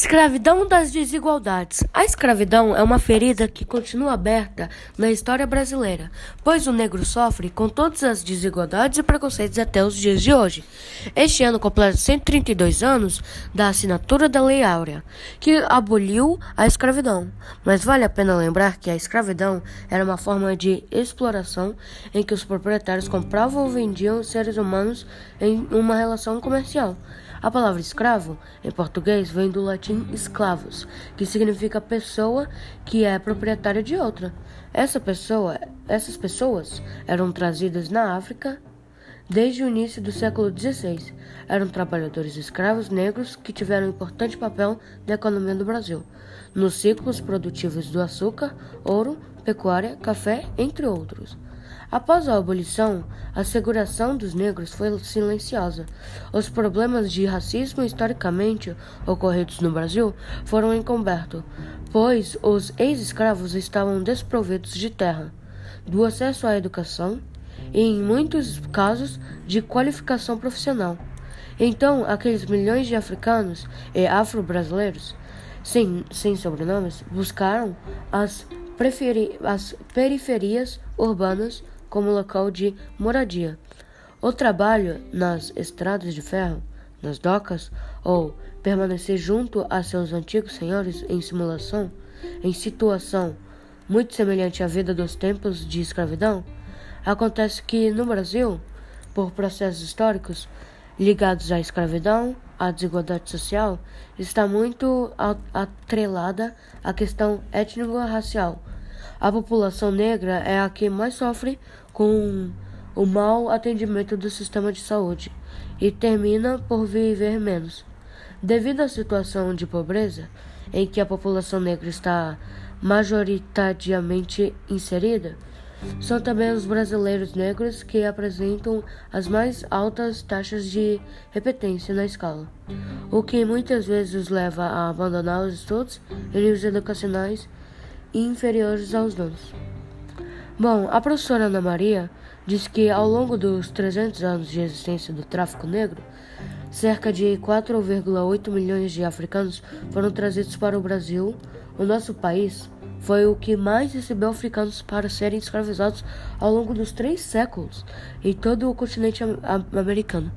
Escravidão das desigualdades. A escravidão é uma ferida que continua aberta na história brasileira, pois o negro sofre com todas as desigualdades e preconceitos até os dias de hoje. Este ano completa 132 anos da assinatura da Lei Áurea, que aboliu a escravidão. Mas vale a pena lembrar que a escravidão era uma forma de exploração em que os proprietários compravam ou vendiam seres humanos em uma relação comercial. A palavra escravo, em português, vem do latim esclavos, que significa pessoa que é proprietária de outra. Essa pessoa, essas pessoas eram trazidas na África desde o início do século XVI. Eram trabalhadores escravos negros que tiveram um importante papel na economia do Brasil, nos ciclos produtivos do açúcar, ouro, pecuária, café, entre outros. Após a abolição, a seguração dos negros foi silenciosa. Os problemas de racismo historicamente ocorridos no Brasil foram encobertos, pois os ex-escravos estavam desprovidos de terra, do acesso à educação e, em muitos casos, de qualificação profissional. Então, aqueles milhões de africanos e afro-brasileiros, sem, sem sobrenomes, buscaram as, as periferias urbanas como local de moradia. O trabalho nas estradas de ferro, nas docas, ou permanecer junto a seus antigos senhores em simulação, em situação muito semelhante à vida dos tempos de escravidão, acontece que no Brasil, por processos históricos ligados à escravidão, à desigualdade social, está muito atrelada à questão étnico-racial a população negra é a que mais sofre com o mau atendimento do sistema de saúde e termina por viver menos. Devido à situação de pobreza em que a população negra está majoritariamente inserida, são também os brasileiros negros que apresentam as mais altas taxas de repetência na escola, o que muitas vezes os leva a abandonar os estudos e níveis educacionais inferiores aos donos. Bom, a professora Ana Maria diz que ao longo dos 300 anos de existência do tráfico negro, cerca de 4,8 milhões de africanos foram trazidos para o Brasil. O nosso país foi o que mais recebeu africanos para serem escravizados ao longo dos três séculos em todo o continente americano.